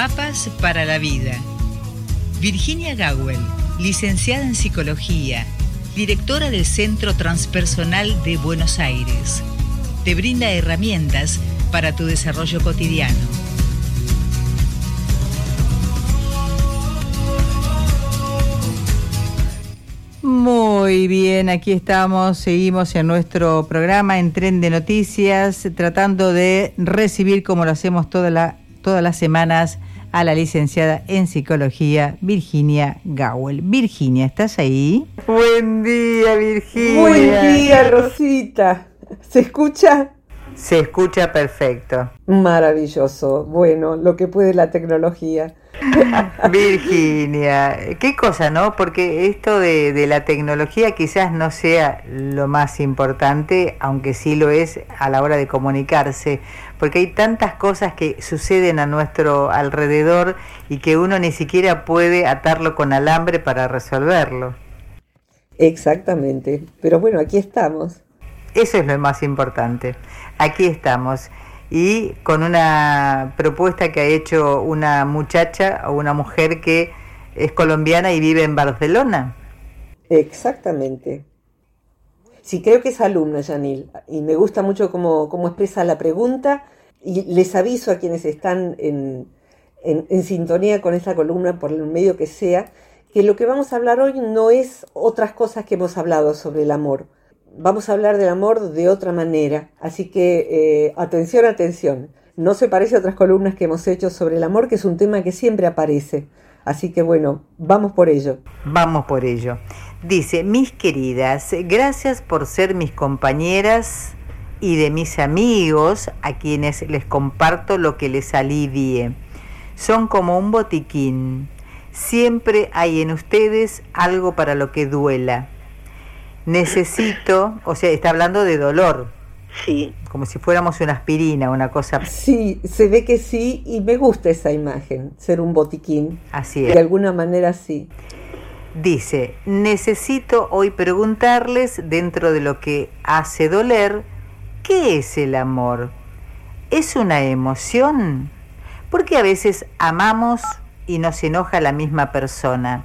Mapas para la vida. Virginia Gawel, licenciada en psicología, directora del Centro Transpersonal de Buenos Aires. Te brinda herramientas para tu desarrollo cotidiano. Muy bien, aquí estamos, seguimos en nuestro programa en Tren de Noticias, tratando de recibir, como lo hacemos todas las semanas, a la licenciada en psicología Virginia Gowell. Virginia, ¿estás ahí? Buen día, Virginia. Buen día, Rosita. ¿Se escucha? Se escucha perfecto. Maravilloso. Bueno, lo que puede la tecnología. Virginia, qué cosa, ¿no? Porque esto de, de, la tecnología quizás no sea lo más importante, aunque sí lo es a la hora de comunicarse, porque hay tantas cosas que suceden a nuestro alrededor y que uno ni siquiera puede atarlo con alambre para resolverlo. Exactamente, pero bueno, aquí estamos. Eso es lo más importante. Aquí estamos y con una propuesta que ha hecho una muchacha o una mujer que es colombiana y vive en Barcelona. Exactamente. Sí, creo que es alumna, Yanil, y me gusta mucho cómo, cómo expresa la pregunta y les aviso a quienes están en, en, en sintonía con esa columna, por el medio que sea, que lo que vamos a hablar hoy no es otras cosas que hemos hablado sobre el amor, vamos a hablar del amor de otra manera. Así que eh, atención, atención. No se parece a otras columnas que hemos hecho sobre el amor, que es un tema que siempre aparece. Así que bueno, vamos por ello. Vamos por ello. Dice, mis queridas, gracias por ser mis compañeras y de mis amigos a quienes les comparto lo que les alivie. Son como un botiquín. Siempre hay en ustedes algo para lo que duela necesito, o sea, está hablando de dolor. Sí. Como si fuéramos una aspirina, una cosa. Sí, se ve que sí, y me gusta esa imagen, ser un botiquín. Así es. De alguna manera sí. Dice, necesito hoy preguntarles, dentro de lo que hace doler, ¿qué es el amor? ¿Es una emoción? Porque a veces amamos y nos enoja la misma persona.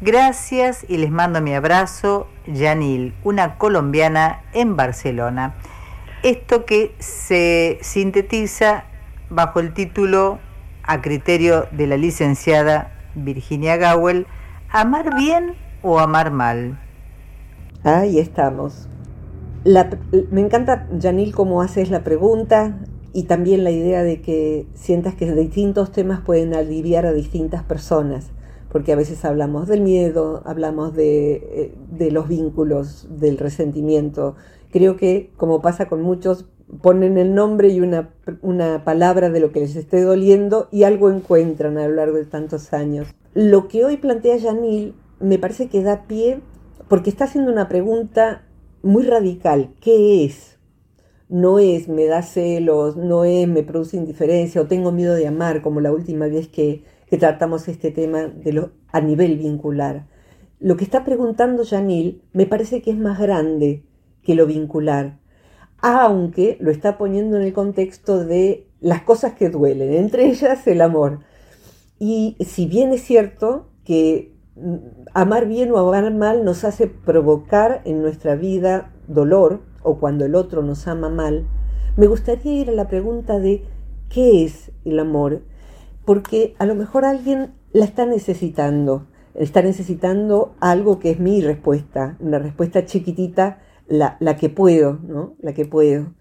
Gracias y les mando mi abrazo, Yanil, una colombiana en Barcelona. Esto que se sintetiza bajo el título, a criterio de la licenciada Virginia Gawel, ¿amar bien o amar mal? Ahí estamos. me encanta, Yanil, cómo haces la pregunta y también la idea de que sientas que distintos temas pueden aliviar a distintas personas porque a veces hablamos del miedo, hablamos de, eh, los vínculos, del resentimiento. Creo que, como pasa con muchos, ponen el nombre y una, una palabra de lo que les esté doliendo y algo encuentran a lo largo de tantos años. Lo que hoy plantea Yanil me parece que da pie porque está haciendo una pregunta muy radical. ¿Qué es? No es me da celos, no es me produce indiferencia o tengo miedo de amar, como la última vez que, que tratamos este tema de lo, a nivel vincular. Lo que está preguntando Janil me parece que es más grande que lo vincular, aunque lo está poniendo en el contexto de las cosas que duelen, entre ellas el amor. Y si bien es cierto que mm, amar bien o amar mal nos hace provocar en nuestra vida dolor, o cuando el otro nos ama mal, me gustaría ir a la pregunta de ¿qué es el amor? porque a lo mejor alguien la está necesitando, está necesitando algo que es mi respuesta, una respuesta chiquitita, la, que puedo, ¿no? La que puedo.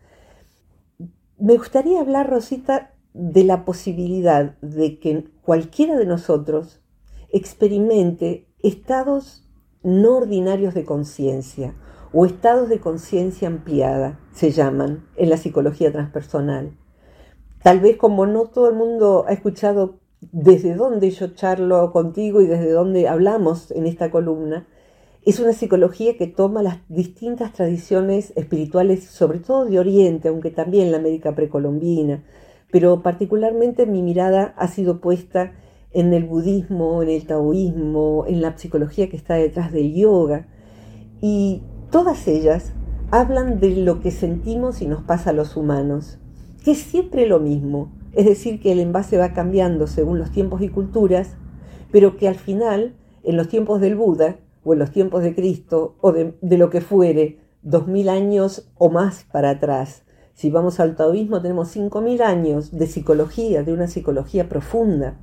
Me gustaría hablar, Rosita, de la posibilidad de que cualquiera de nosotros experimente estados no ordinarios de conciencia o estados de conciencia ampliada, se llaman en la psicología transpersonal. Tal vez como no todo el mundo ha escuchado desde dónde yo charlo contigo y desde dónde hablamos en esta columna, es una psicología que toma las distintas tradiciones espirituales, sobre todo de Oriente, aunque también la América precolombina, pero particularmente mi mirada ha sido puesta en el budismo, en el taoísmo, en la psicología que está detrás del yoga, y todas ellas hablan de lo que sentimos y nos pasa a los humanos que es siempre lo mismo, es decir, que el envase va cambiando según los tiempos y culturas, pero que al final, en los tiempos del Buda, o en los tiempos de Cristo, o de, lo que fuere, dos mil años o más para atrás, si vamos al taoísmo, tenemos cinco mil años de psicología, de una psicología profunda.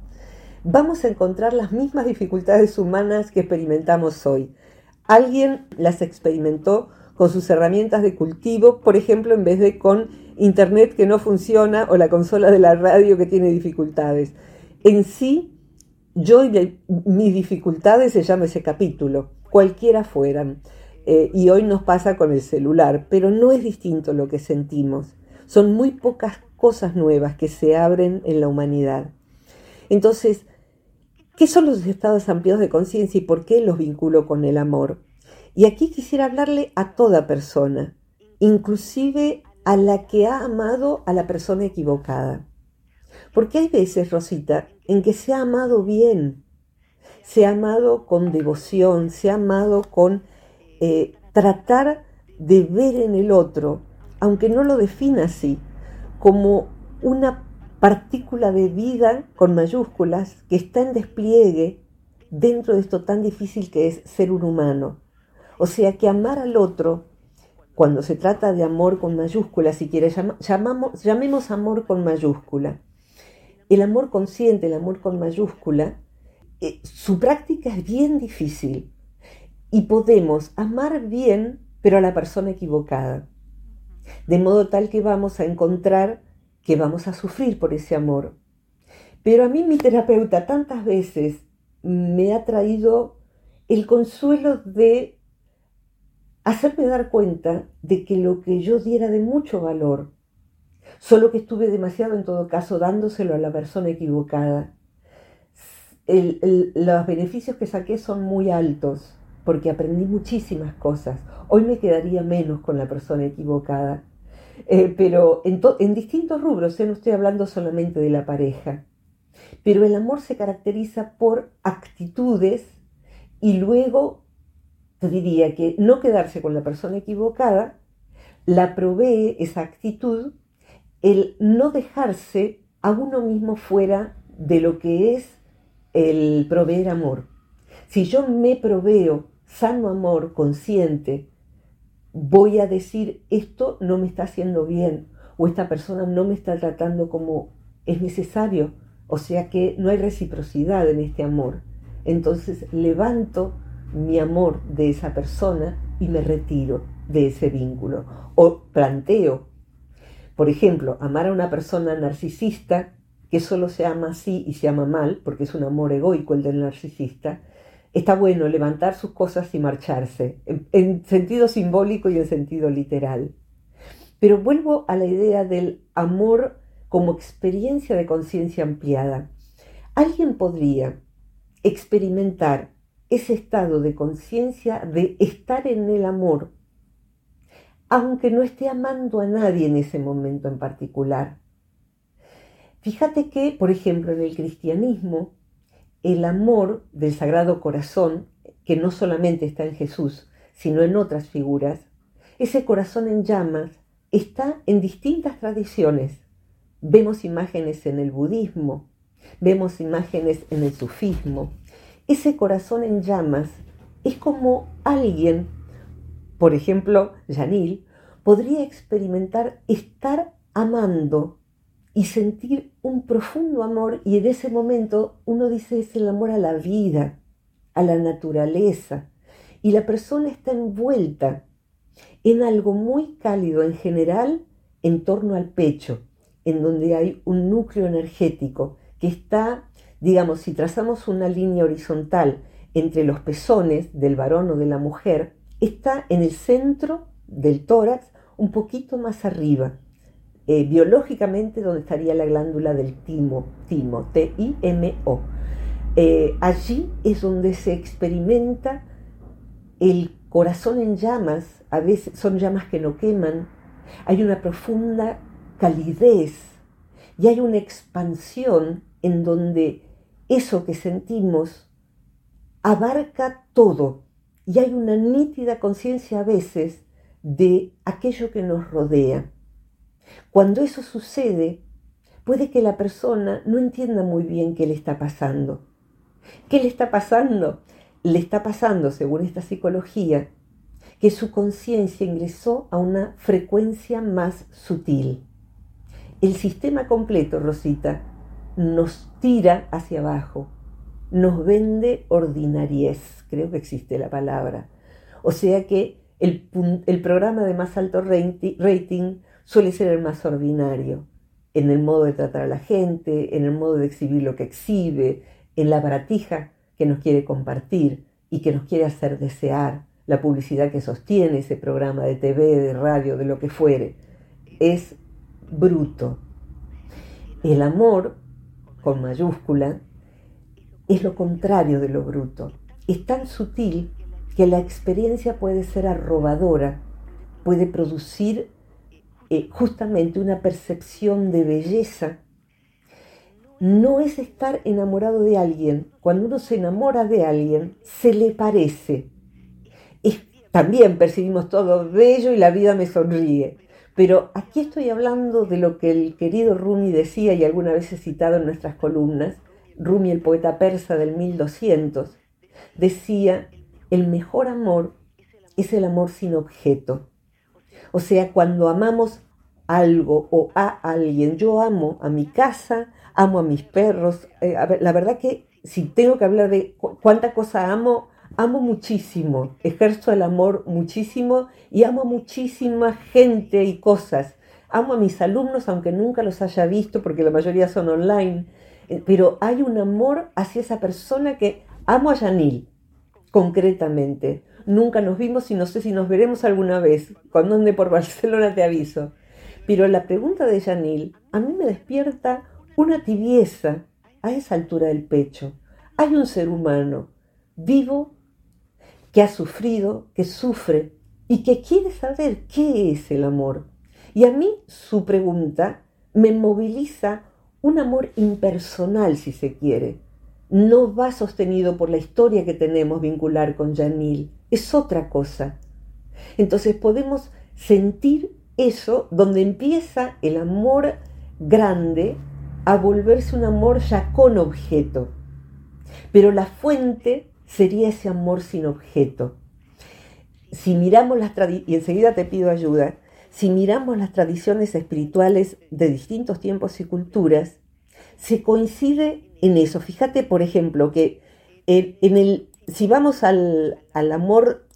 Vamos a encontrar las mismas dificultades humanas que experimentamos hoy. Alguien las experimentó con sus herramientas de cultivo, por ejemplo, en vez de con internet que no funciona o la consola de la radio que tiene dificultades. En sí, yo y mis dificultades se llama ese capítulo, cualquiera fueran. Eh, y hoy nos pasa con el celular, pero no es distinto lo que sentimos. Son muy pocas cosas nuevas que se abren en la humanidad. Entonces, ¿qué son los estados amplios de conciencia y por qué los vinculo con el amor? Y aquí quisiera hablarle a toda persona, inclusive a la que ha amado a la persona equivocada. Porque hay veces, Rosita, en que se ha amado bien, se ha amado con devoción, se ha amado con eh, tratar de ver en el otro, aunque no lo defina así, como una partícula de vida con mayúsculas que está en despliegue dentro de esto tan difícil que es ser un humano. O sea que amar al otro cuando se trata de amor con mayúscula, si quieres, llamamos, llamemos amor con mayúscula. El amor consciente, el amor con mayúscula, eh, su práctica es bien difícil y podemos amar bien, pero a la persona equivocada. De modo tal que vamos a encontrar que vamos a sufrir por ese amor. Pero a mí mi terapeuta tantas veces me ha traído el consuelo de hacerme dar cuenta de que lo que yo diera de mucho valor, solo que estuve demasiado en todo caso dándoselo a la persona equivocada, los beneficios que saqué son muy altos porque aprendí muchísimas cosas. Hoy me quedaría menos con la persona equivocada. Eh, pero en, distintos rubros, ¿eh? no estoy hablando solamente de la pareja. Pero el amor se caracteriza por actitudes y luego diría que no quedarse con la persona equivocada, la provee esa actitud, el no dejarse a uno mismo fuera de lo que es el proveer amor. Si yo me proveo sano amor consciente, voy a decir esto no me está haciendo bien o esta persona no me está tratando como es necesario, o sea que no hay reciprocidad en este amor. Entonces levanto mi amor de esa persona y me retiro de ese vínculo. O planteo, por ejemplo, amar a una persona narcisista que solo se ama así y se ama mal, porque es un amor egoico el del narcisista, está bueno levantar sus cosas y marcharse, en, en sentido simbólico y en sentido literal. Pero vuelvo a la idea del amor como experiencia de conciencia ampliada. Alguien podría experimentar ese estado de conciencia de estar en el amor, aunque no esté amando a nadie en ese momento en particular. Fíjate que, por ejemplo, en el cristianismo, el amor del Sagrado Corazón, que no solamente está en Jesús, sino en otras figuras, ese corazón en llamas está en distintas tradiciones. Vemos imágenes en el budismo, vemos imágenes en el sufismo, ese corazón en llamas es como alguien, por ejemplo, Janil, podría experimentar estar amando y sentir un profundo amor y en ese momento uno dice es el amor a la vida, a la naturaleza y la persona está envuelta en algo muy cálido en general en torno al pecho, en donde hay un núcleo energético que está Digamos, si trazamos una línea horizontal entre los pezones del varón o de la mujer, está en el centro del tórax, un poquito más arriba, eh, biológicamente donde estaría la glándula del timo, timo, T-I-M-O. Eh, allí es donde se experimenta el corazón en llamas, a veces son llamas que no queman, hay una profunda calidez y hay una expansión en donde eso que sentimos abarca todo y hay una nítida conciencia a veces de aquello que nos rodea. Cuando eso sucede, puede que la persona no entienda muy bien qué le está pasando. ¿Qué le está pasando? Le está pasando, según esta psicología, que su conciencia ingresó a una frecuencia más sutil. El sistema completo, Rosita, nos tira hacia abajo, nos vende ordinariez, creo que existe la palabra. O sea que el, el programa de más alto rating suele ser el más ordinario, en el modo de tratar a la gente, en el modo de exhibir lo que exhibe, en la baratija que nos quiere compartir y que nos quiere hacer desear, la publicidad que sostiene ese programa de TV, de radio, de lo que fuere, es bruto. El amor, con mayúscula, es lo contrario de lo bruto. Es tan sutil que la experiencia puede ser arrobadora, puede producir eh, justamente una percepción de belleza. No es estar enamorado de alguien. Cuando uno se enamora de alguien, se le parece. también percibimos todo bello y la vida me sonríe. Pero aquí estoy hablando de lo que el querido Rumi decía y alguna vez he citado en nuestras columnas. Rumi, el poeta persa del 1200, decía, el mejor amor es el amor sin objeto. O sea, cuando amamos algo o a alguien, yo amo a mi casa, amo a mis perros. Eh, la verdad que si tengo que hablar de cuánta cosa amo, amo muchísimo, ejerzo el amor muchísimo y amo muchísima gente y cosas. Amo a mis alumnos, aunque nunca los haya visto, porque la mayoría son online, pero hay un amor hacia esa persona que amo a Yanil, concretamente. Nunca nos vimos y no sé si nos veremos alguna vez. Cuando ande por Barcelona te aviso. Pero la pregunta de Yanil a mí me despierta una tibieza a esa altura del pecho. Hay un ser humano vivo que ha sufrido, que sufre y que quiere saber qué es el amor. Y a mí su pregunta me moviliza un amor impersonal, si se quiere. No va sostenido por la historia que tenemos vincular con Yanil es otra cosa. Entonces podemos sentir eso donde empieza el amor grande a volverse un amor ya con objeto. Pero la fuente sería ese amor sin objeto. Si miramos las y enseguida te pido ayuda, si miramos las tradiciones espirituales de distintos tiempos y culturas, se coincide en eso. Fíjate, por ejemplo, que en el si vamos al, amor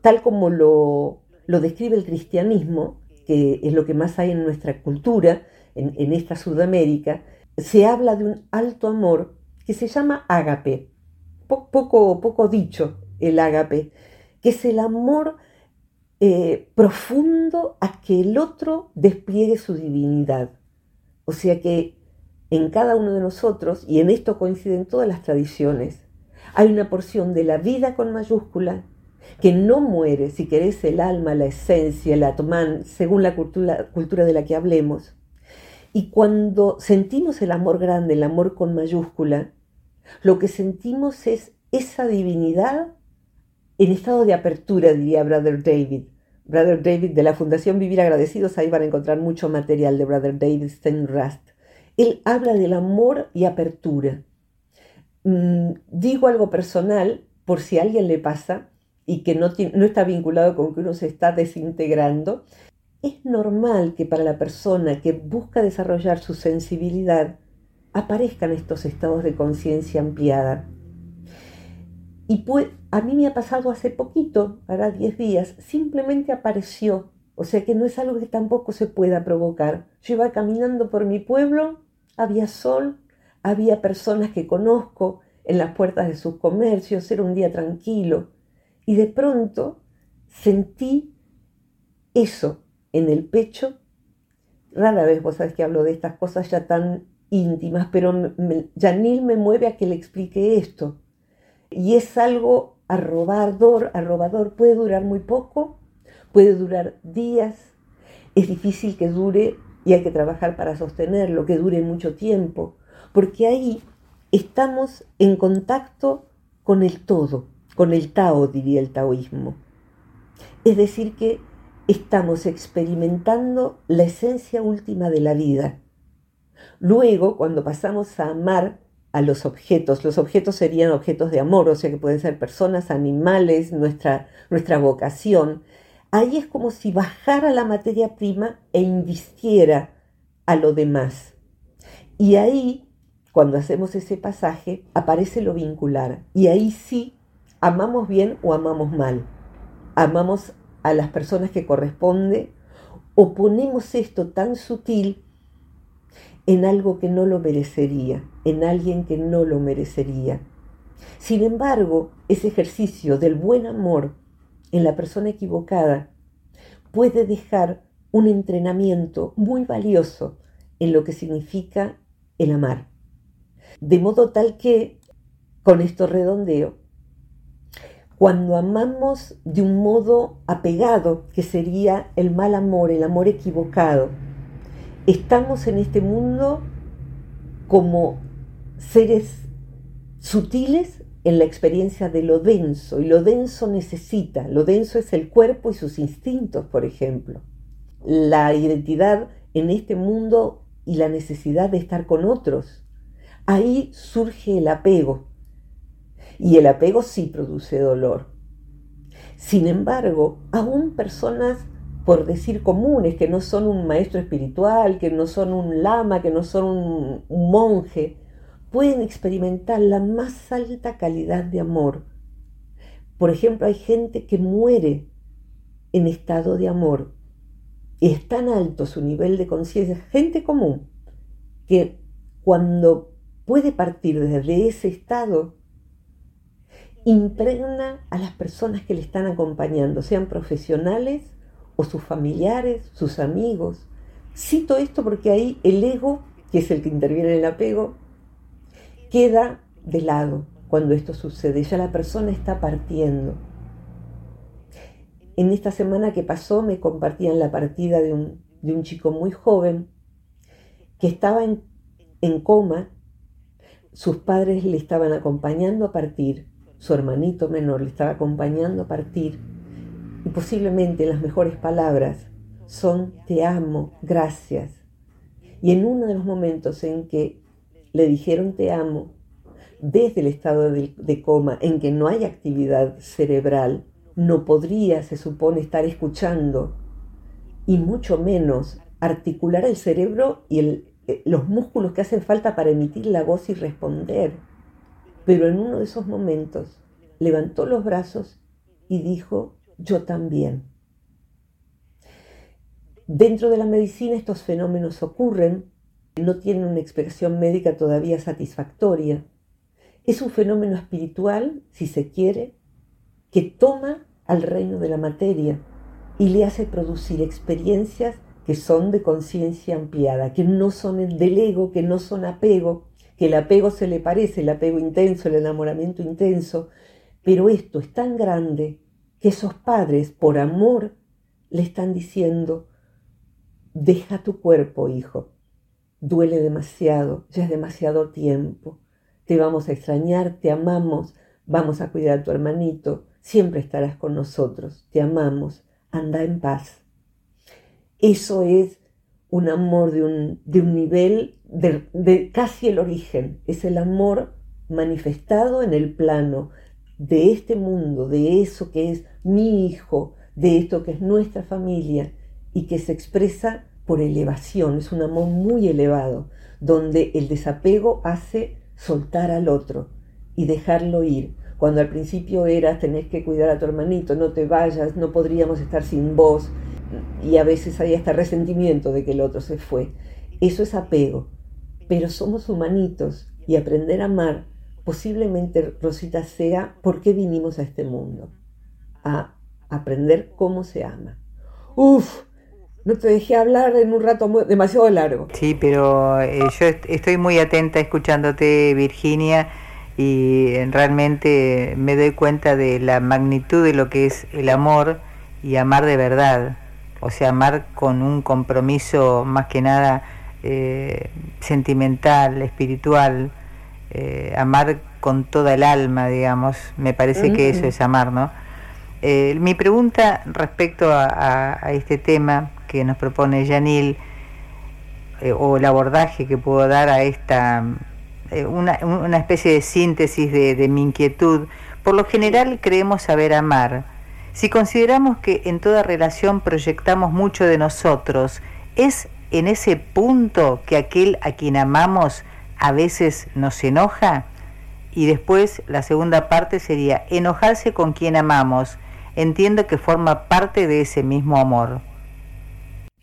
tal como lo, describe el cristianismo, que es lo que más hay en nuestra cultura, en, esta Sudamérica, se habla de un alto amor que se llama ágape, poco, poco dicho el ágape, que es el amor eh, profundo a que el otro despliegue su divinidad. O sea que en cada uno de nosotros, y en esto coinciden todas las tradiciones, hay una porción de la vida con mayúscula que no muere, si querés, el alma, la esencia, el atman, según la cultura, cultura de la que hablemos. Y cuando sentimos el amor grande, el amor con mayúscula, lo que sentimos es esa divinidad en estado de apertura, diría Brother David. Brother David de la Fundación Vivir Agradecidos, ahí van a encontrar mucho material de Brother David Steinrast. Él habla del amor y apertura. Mm, digo algo personal por si a alguien le pasa y que no, no está vinculado con que uno se está desintegrando, es normal que para la persona que busca desarrollar su sensibilidad aparezcan estos estados de conciencia ampliada. Y pues, a mí me ha pasado hace poquito, hará 10 días, simplemente apareció. O sea que no es algo que tampoco se pueda provocar. Yo iba caminando por mi pueblo, había sol, había personas que conozco en las puertas de sus comercios, era un día tranquilo. Y de pronto sentí eso en el pecho. Rara vez vos sabés que hablo de estas cosas ya tan íntimas, pero Janil me mueve a que le explique esto. Y es algo arrobador, arrobador, puede durar muy poco, puede durar días, es difícil que dure y hay que trabajar para sostenerlo, que dure mucho tiempo porque ahí estamos en contacto con el todo, con el Tao, diría el taoísmo. Es decir, que estamos experimentando la esencia última de la vida. Luego, cuando pasamos a amar a los objetos, los objetos serían objetos de amor, o sea que pueden ser personas, animales, nuestra, nuestra vocación, ahí es como si bajara la materia prima e invistiera a lo demás. Y ahí, cuando hacemos ese pasaje, aparece lo vincular. Y ahí sí, amamos bien o amamos mal. Amamos a las personas que corresponde o ponemos esto tan sutil en algo que no lo merecería, en alguien que no lo merecería. Sin embargo, ese ejercicio del buen amor en la persona equivocada puede dejar un entrenamiento muy valioso en lo que significa el amar. De modo tal que, con esto redondeo, cuando amamos de un modo apegado, que sería el mal amor, el amor equivocado, estamos en este mundo como seres sutiles en la experiencia de lo denso, y lo denso necesita, lo denso es el cuerpo y sus instintos, por ejemplo. La identidad en este mundo y la necesidad de estar con otros. Ahí surge el apego. Y el apego sí produce dolor. Sin embargo, aún personas, por decir comunes, que no son un maestro espiritual, que no son un lama, que no son un, monje, pueden experimentar la más alta calidad de amor. Por ejemplo, hay gente que muere en estado de amor es tan alto su nivel de conciencia, gente común, que cuando puede partir desde ese estado, impregna a las personas que le están acompañando, sean profesionales o sus familiares, sus amigos. Cito esto porque ahí el ego, que es el que interviene en el apego, queda de lado cuando esto sucede. Ya la persona está partiendo. En esta semana que pasó me compartían la partida de un, chico muy joven que estaba en coma, sus padres le estaban acompañando a partir, su hermanito menor le estaba acompañando a partir, y posiblemente las mejores palabras son te amo, gracias. Y en uno de los momentos en que le dijeron te amo, desde el estado de coma en que no hay actividad cerebral, no podría, se supone, estar escuchando y mucho menos articular el cerebro y eh, los músculos que hacen falta para emitir la voz y responder. Pero en uno de esos momentos levantó los brazos y dijo, yo también. Dentro de la medicina estos fenómenos ocurren, no tienen una expresión médica todavía satisfactoria. Es un fenómeno espiritual, si se quiere, que toma al reino de la materia y le hace producir experiencias que son de conciencia ampliada, que no son el del ego, que no son apego, que el apego se le parece, el apego intenso, el enamoramiento intenso, pero esto es tan grande esos padres, por amor, le están diciendo, deja tu cuerpo, hijo, duele demasiado, ya es demasiado tiempo, te vamos a extrañar, te amamos, vamos a cuidar a tu hermanito, siempre estarás con nosotros, te amamos, anda en paz. Eso es un amor de un, nivel de, de casi el origen, es el amor manifestado en el plano de este mundo, de eso que es mi hijo, de esto que es nuestra familia y que se expresa por elevación, es un amor muy elevado, donde el desapego hace soltar al otro y dejarlo ir, cuando al principio era tenés que cuidar a tu hermanito, no te vayas, no podríamos estar sin vos, y a veces hay hasta resentimiento de que el otro se fue. Eso es apego, pero somos humanitos y aprender a amar posiblemente, Rosita, sea por qué vinimos a este mundo, a aprender cómo se ama. Uf, no te dejé hablar en un rato demasiado largo. Sí, pero eh, yo estoy muy atenta escuchándote, Virginia y realmente me doy cuenta de la magnitud de lo que es el amor y amar de verdad, o sea, amar con un compromiso más que nada eh, sentimental, espiritual, eh, amar con toda el alma, digamos, me parece que eso es amar, ¿no? Eh, mi pregunta respecto a, a, este tema que nos propone Yanil, eh, o el abordaje que puedo dar a esta, eh, una, especie de síntesis de, de mi inquietud. Por lo general creemos saber amar. Si consideramos que en toda relación proyectamos mucho de nosotros, ¿es en ese punto que aquel a quien amamos a veces nos enoja? Y después la segunda parte sería enojarse con quien amamos. Entiendo que forma parte de ese mismo amor.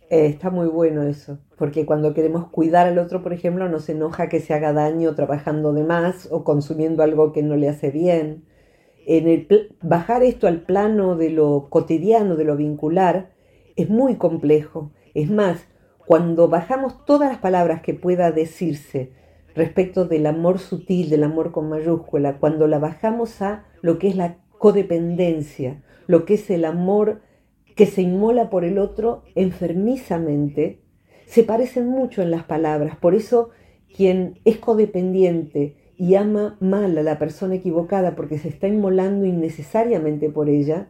Eh, está muy bueno eso, porque cuando queremos cuidar al otro, por ejemplo, nos enoja que se haga daño trabajando de más o consumiendo algo que no le hace bien. En el bajar esto al plano de lo cotidiano, de lo vincular, es muy complejo. Es más, cuando bajamos todas las palabras que pueda decirse respecto del amor sutil, del amor con mayúscula, cuando la bajamos a lo que es la codependencia, lo que es el amor que se inmola por el otro enfermizamente, se parecen mucho en las palabras. Por eso quien es codependiente y ama mal a la persona equivocada porque se está inmolando innecesariamente por ella,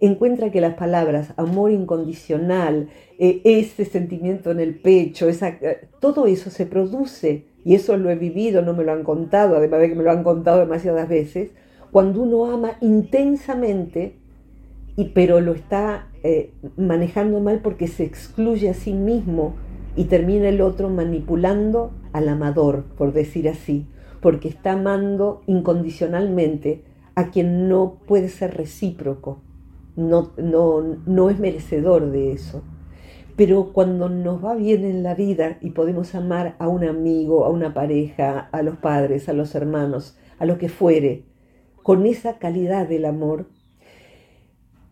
encuentra que las palabras amor incondicional, eh, ese sentimiento en el pecho, esa, eh, todo eso se produce, y eso lo he vivido, no me lo han contado, además de que me lo han contado demasiadas veces, cuando uno ama intensamente y, pero lo está eh, manejando mal porque se excluye a sí mismo y termina el otro manipulando al amador, por decir así, porque está amando incondicionalmente a quien no puede ser recíproco, no, no, no es merecedor de eso. Pero cuando nos va bien en la vida y podemos amar a un amigo, a una pareja, a los padres, a los hermanos, a lo que fuere, con esa calidad del amor,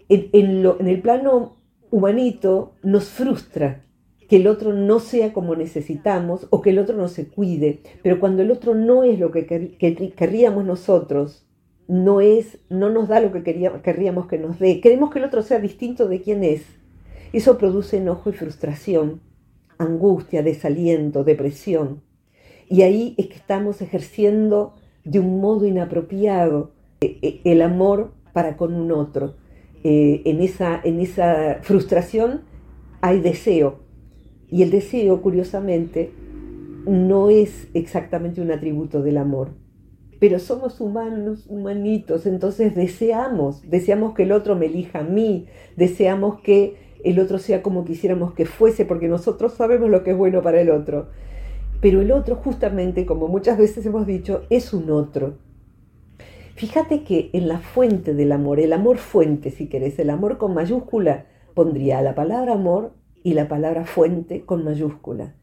en, el plano humanito nos frustra que el otro no sea como necesitamos o que el otro no se cuide, pero cuando el otro no es lo que, querríamos nosotros, no es, no nos da lo que querríamos que nos dé, queremos que el otro sea distinto de quien es. Eso produce enojo y frustración, angustia, desaliento, depresión. Y ahí es que estamos ejerciendo de un modo inapropiado eh, eh, el amor para con un otro. Eh, en, esa, en esa frustración hay deseo. Y el deseo, curiosamente, no es exactamente un atributo del amor. Pero somos humanos, humanitos, entonces deseamos, deseamos que el otro me elija a mí, deseamos que el otro sea como quisiéramos que fuese, porque nosotros sabemos lo que es bueno para el otro. Pero el otro, justamente, como muchas veces hemos dicho, es un otro. Fíjate que en la fuente del amor, el amor fuente, si querés, el amor con mayúscula, pondría la palabra amor y la palabra fuente con mayúscula.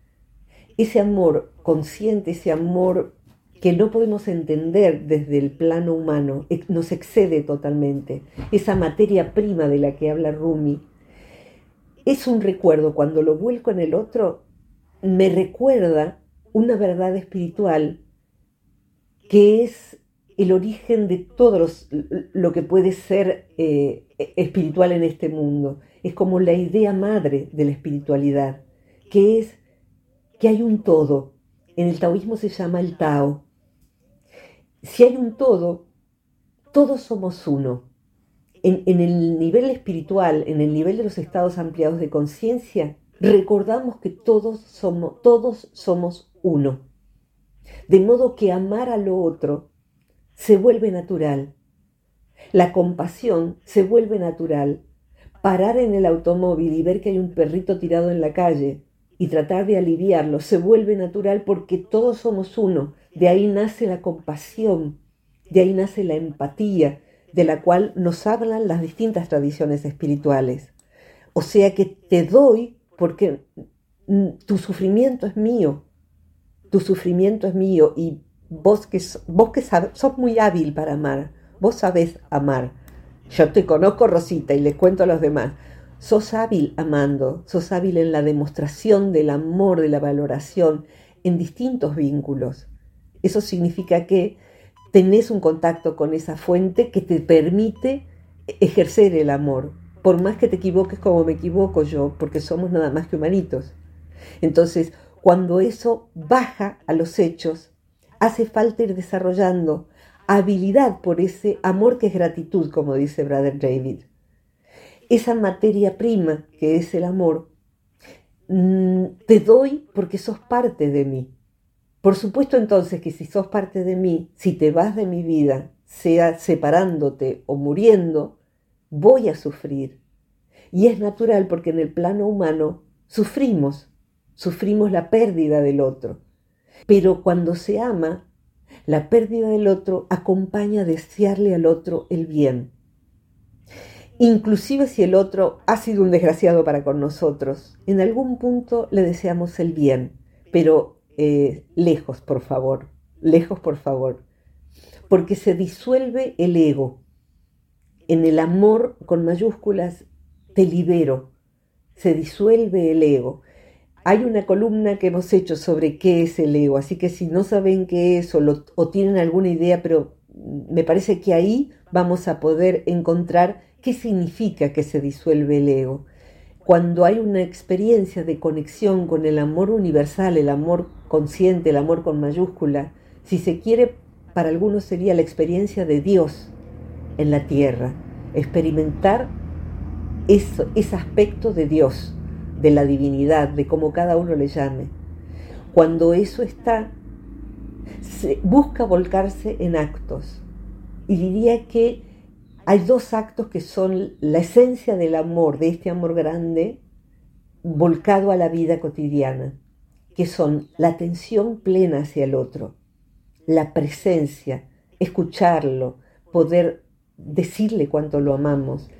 Ese amor consciente, ese amor que no podemos entender desde el plano humano, nos excede totalmente. Esa materia prima de la que habla Rumi, es un recuerdo, cuando lo vuelco en el otro, me recuerda una verdad espiritual que es el origen de todo lo que puede ser eh, espiritual en este mundo. Es como la idea madre de la espiritualidad, que es que hay un todo. En el taoísmo se llama el Tao. Si hay un todo, todos somos uno. En, el nivel espiritual, en el nivel de los estados ampliados de conciencia, recordamos que todos somos, todos somos uno. De modo que amar a lo otro se vuelve natural. La compasión se vuelve natural. Parar en el automóvil y ver que hay un perrito tirado en la calle y tratar de aliviarlo se vuelve natural porque todos somos uno. De ahí nace la compasión, de ahí nace la empatía, de la cual nos hablan las distintas tradiciones espirituales. O sea que te doy porque tu sufrimiento es mío, tu sufrimiento es mío y vos que, vos que sos muy hábil para amar, vos sabés amar. Yo te conozco, Rosita, y les cuento a los demás. Sos hábil amando, sos hábil en la demostración del amor, de la valoración, en distintos vínculos. Eso significa que tenés un contacto con esa fuente que te permite ejercer el amor, por más que te equivoques como me equivoco yo, porque somos nada más que humanitos. Entonces, cuando eso baja a los hechos, hace falta ir desarrollando habilidad por ese amor que es gratitud, como dice Brother David. Esa materia prima que es el amor mm, te doy porque sos parte de mí. Por supuesto entonces que si sos parte de mí, si te vas de mi vida, sea separándote o muriendo, voy a sufrir. Y es natural porque en el plano humano sufrimos, sufrimos la pérdida del otro. Pero cuando se ama, la pérdida del otro acompaña a desearle al otro el bien. Inclusive si el otro ha sido un desgraciado para con nosotros, en algún punto le deseamos el bien, pero eh, lejos, por favor, lejos, por favor, porque se disuelve el ego. En el amor con mayúsculas te libero, se disuelve el ego. Hay una columna que hemos hecho sobre qué es el ego, así que si no saben qué es o, o tienen alguna idea, pero me parece que ahí vamos a poder encontrar qué significa que se disuelve el ego cuando hay una experiencia de conexión con el amor universal, el amor consciente, el amor con mayúscula, si se quiere, para algunos sería la experiencia de Dios en la tierra, experimentar eso, ese aspecto de Dios, de la divinidad, de como cada uno le llame. Cuando eso está, busca volcarse en actos. Y diría que hay dos actos que son la esencia del amor, de este amor grande, volcado a la vida cotidiana, que son la atención plena hacia el otro, la presencia, escucharlo, poder decirle cuánto lo amamos,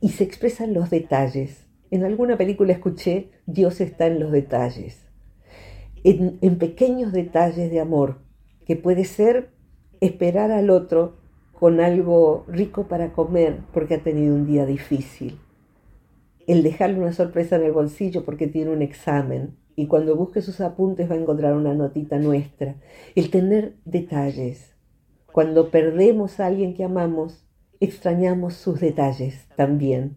y se expresan los detalles. En alguna película escuché, Dios está en los detalles, en, en pequeños detalles de amor, que puede ser esperar al otro con algo rico para comer porque ha tenido un día difícil. El dejarle una sorpresa en el bolsillo porque tiene un examen y cuando busque sus apuntes va a encontrar una notita nuestra. El tener detalles. Cuando perdemos a alguien que amamos, extrañamos sus detalles también.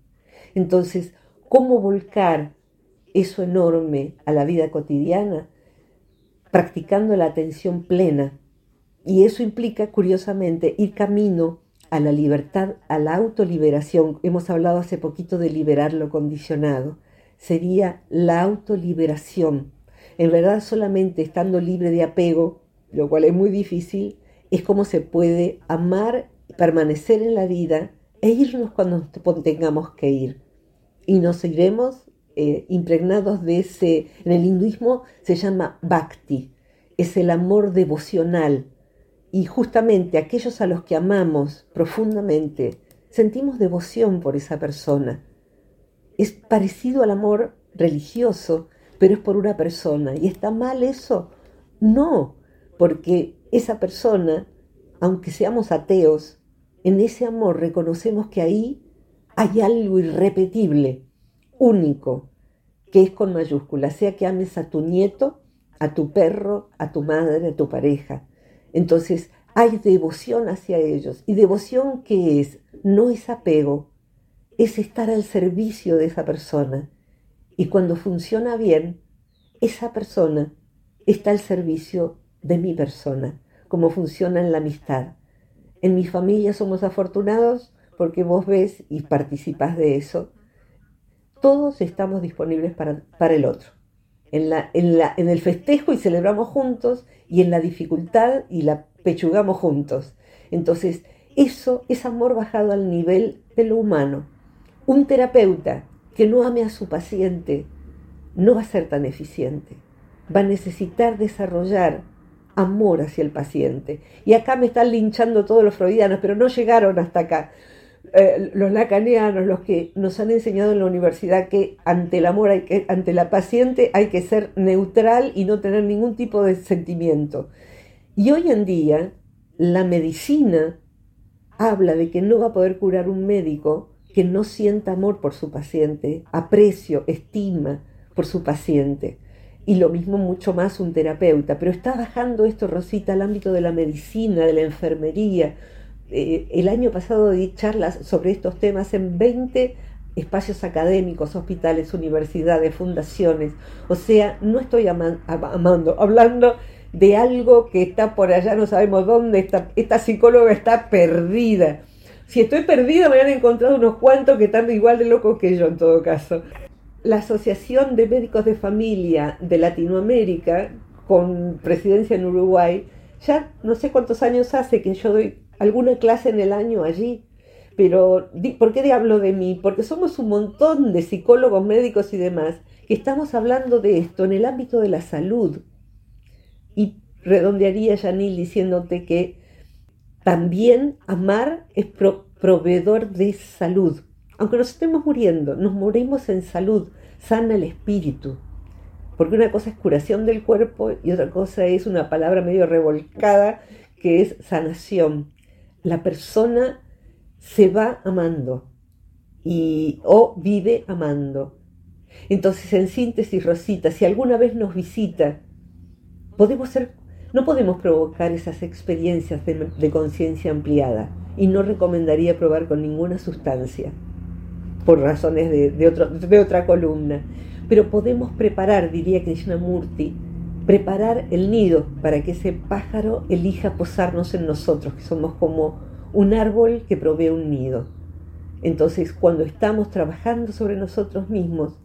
Entonces, ¿cómo volcar eso enorme a la vida cotidiana? Practicando la atención plena y eso implica, curiosamente, ir camino a la libertad, a la autoliberación. Hemos hablado hace poquito de liberar lo condicionado. Sería la autoliberación. En verdad, solamente estando libre de apego, lo cual es muy difícil, es como se puede amar, permanecer en la vida e irnos cuando tengamos que ir. Y nos iremos eh, impregnados de ese, en el hinduismo se llama bhakti, es el amor devocional, y justamente aquellos a los que amamos profundamente, sentimos devoción por esa persona. Es parecido al amor religioso, pero es por una persona. ¿Y está mal eso? No, porque esa persona, aunque seamos ateos, en ese amor reconocemos que ahí hay algo irrepetible, único, que es con mayúscula, sea que ames a tu nieto, a tu perro, a tu madre, a tu pareja. Entonces hay devoción hacia ellos. ¿Y devoción qué es? No es apego, es estar al servicio de esa persona. Y cuando funciona bien, esa persona está al servicio de mi persona, como funciona en la amistad. En mi familia somos afortunados porque vos ves y participas de eso. Todos estamos disponibles para, para el otro. En, el festejo y celebramos juntos y en la dificultad y la pechugamos juntos. Entonces, eso es amor bajado al nivel de lo humano. Un terapeuta que no ame a su paciente no va a ser tan eficiente. Va a necesitar desarrollar amor hacia el paciente. Y acá me están linchando todos los freudianos, pero no llegaron hasta acá. Eh, los lacanianos, los que nos han enseñado en la universidad que ante el amor, hay que, ante la paciente hay que ser neutral y no tener ningún tipo de sentimiento. Y hoy en día la medicina habla de que no va a poder curar un médico que no sienta amor por su paciente, aprecio, estima por su paciente. Y lo mismo mucho más un terapeuta. Pero está bajando esto, Rosita, al ámbito de la medicina, de la enfermería. Eh, el año pasado di charlas sobre estos temas en 20 espacios académicos, hospitales, universidades, fundaciones. O sea, no estoy amando, hablando de algo que está por allá, no sabemos dónde, está, esta psicóloga está perdida. Si estoy perdida, me han encontrado unos cuantos que están igual de locos que yo en todo caso. la Asociación de Médicos de Familia de Latinoamérica, con presidencia en Uruguay, ya no sé cuántos años hace que yo doy alguna clase en el año allí. Pero, ¿por qué hablo de mí? Porque somos un montón de psicólogos, médicos y demás que estamos hablando de esto en el ámbito de la salud. Y redondearía, Janil, diciéndote que también amar es proveedor de salud. Aunque nos estemos muriendo, nos morimos en salud, sana el espíritu. Porque una cosa es curación del cuerpo y otra cosa es una palabra medio revolcada que es sanación. La persona se va amando y o vive amando. Entonces, en síntesis, Rosita, si alguna vez nos visita, podemos ser, no podemos provocar esas experiencias de, conciencia ampliada y no recomendaría probar con ninguna sustancia, por razones de, de otra columna. Pero podemos preparar, diría Krishnamurti, preparar el nido para que ese pájaro elija posarnos en nosotros, que somos como un árbol que provee un nido. Entonces, cuando estamos trabajando sobre nosotros mismos,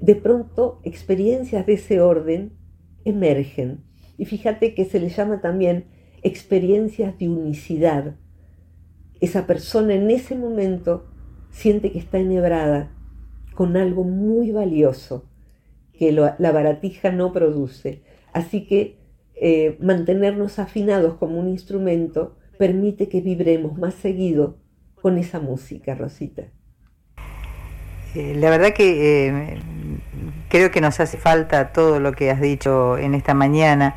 de pronto experiencias de ese orden emergen. Y fíjate que se le llama también experiencias de unicidad. Esa persona en ese momento siente que está enhebrada con algo muy valioso que la baratija no produce. Así que eh, mantenernos afinados como un instrumento permite que vibremos más seguido con esa música, Rosita. Eh, la verdad que eh, creo que nos hace falta todo lo que has dicho en esta mañana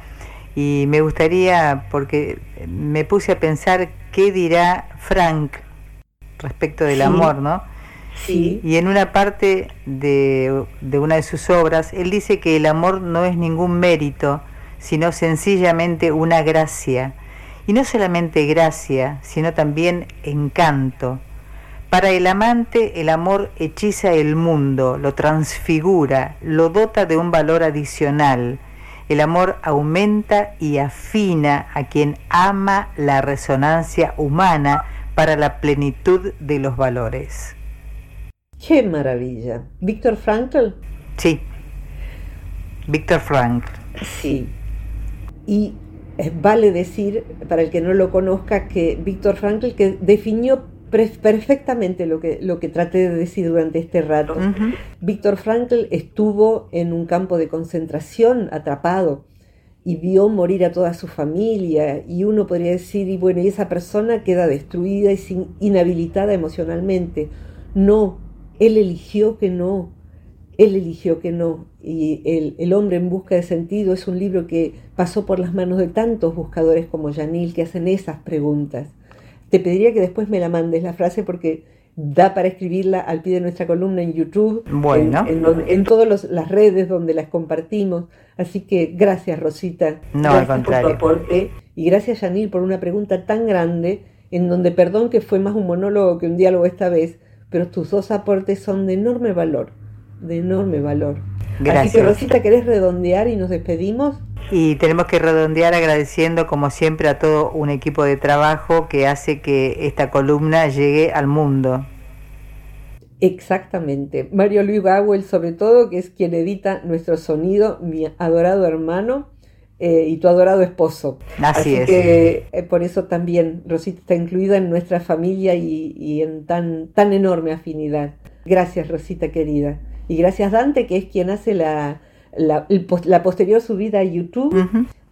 y me gustaría, porque me puse a pensar qué dirá Frank respecto del amor, ¿no? Sí. Y en una parte de, de una de sus obras, él dice que el amor no es ningún mérito, sino sencillamente una gracia. Y no solamente gracia, sino también encanto para el amante el amor hechiza el mundo, lo transfigura, lo dota de un valor adicional. El amor aumenta y afina a quien ama la resonancia humana para la plenitud de los valores. ¡Qué maravilla! ¿Víctor Frankl? Sí, Víctor Frankl. Sí. Y eh, vale decir, para el que no lo conozca, que Víctor Frankl que definió perfectamente lo que, lo que traté de decir durante este rato. Víctor Frankl estuvo en un campo de concentración atrapado y vio morir a toda su familia y uno podría decir, y bueno, y esa persona queda destruida y sin, inhabilitada emocionalmente. No, él eligió que no, él eligió que no. Y el, el, hombre en busca de sentido es un libro que pasó por las manos de tantos buscadores como Janil que hacen esas preguntas. Te pediría que después me la mandes la frase porque da para escribirla al pie de nuestra columna en YouTube, bueno. en, todas las redes donde las compartimos. Así que gracias Rosita, no, gracias por tu aporte y gracias Yanil por una pregunta tan grande en donde perdón que fue más un monólogo que un diálogo esta vez, pero tus dos aportes son de enorme valor, de enorme valor. Gracias. Así que Rosita, ¿querés redondear y nos despedimos? Y tenemos que redondear agradeciendo como siempre a todo un equipo de trabajo que hace que esta columna llegue al mundo. Exactamente. Mario Luis Gawel sobre todo, que es quien edita nuestro sonido, mi adorado hermano eh, y tu adorado esposo. Así, es. Que, eh, por eso también Rosita está incluida en nuestra familia y, y en tan, tan enorme afinidad. Gracias Rosita querida. Y gracias Dante, que es quien hace la, la, la posterior subida a YouTube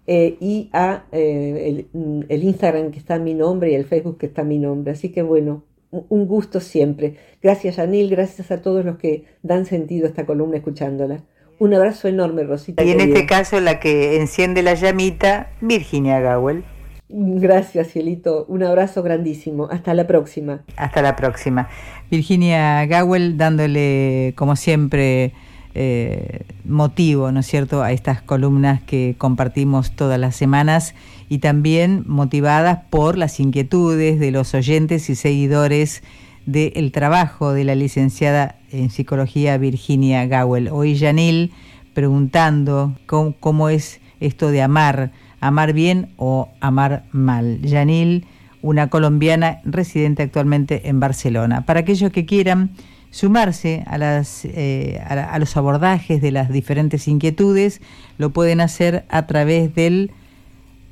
eh, y a el, Instagram que está a mi nombre y el Facebook que está a mi nombre. Así que bueno, un gusto siempre. Gracias, Janil, gracias a todos los que dan sentido a esta columna escuchándola. Un abrazo enorme, Rosita. Y en este caso, la que enciende la llamita, Virginia Gawel. Gracias, Cielito. Un abrazo grandísimo. Hasta la próxima. Hasta la próxima. Virginia Gawel dándole, como siempre, eh, motivo, ¿no es cierto?, a estas columnas que compartimos todas las semanas y también motivadas por las inquietudes de los oyentes y seguidores del trabajo de la licenciada en psicología Virginia Gawel. Hoy Janil preguntando cómo, es esto de amar, amar bien o amar mal. Janil, una colombiana residente actualmente en Barcelona. Para aquellos que quieran sumarse a, eh, a, los abordajes de las diferentes inquietudes, lo pueden hacer a través del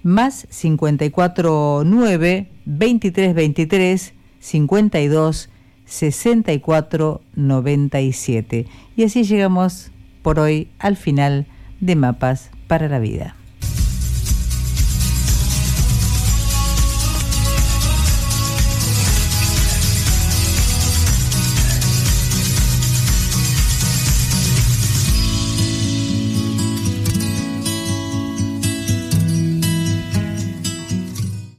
más 549 2323 52 64 97. Y así llegamos por hoy al final de Mapas para la Vida.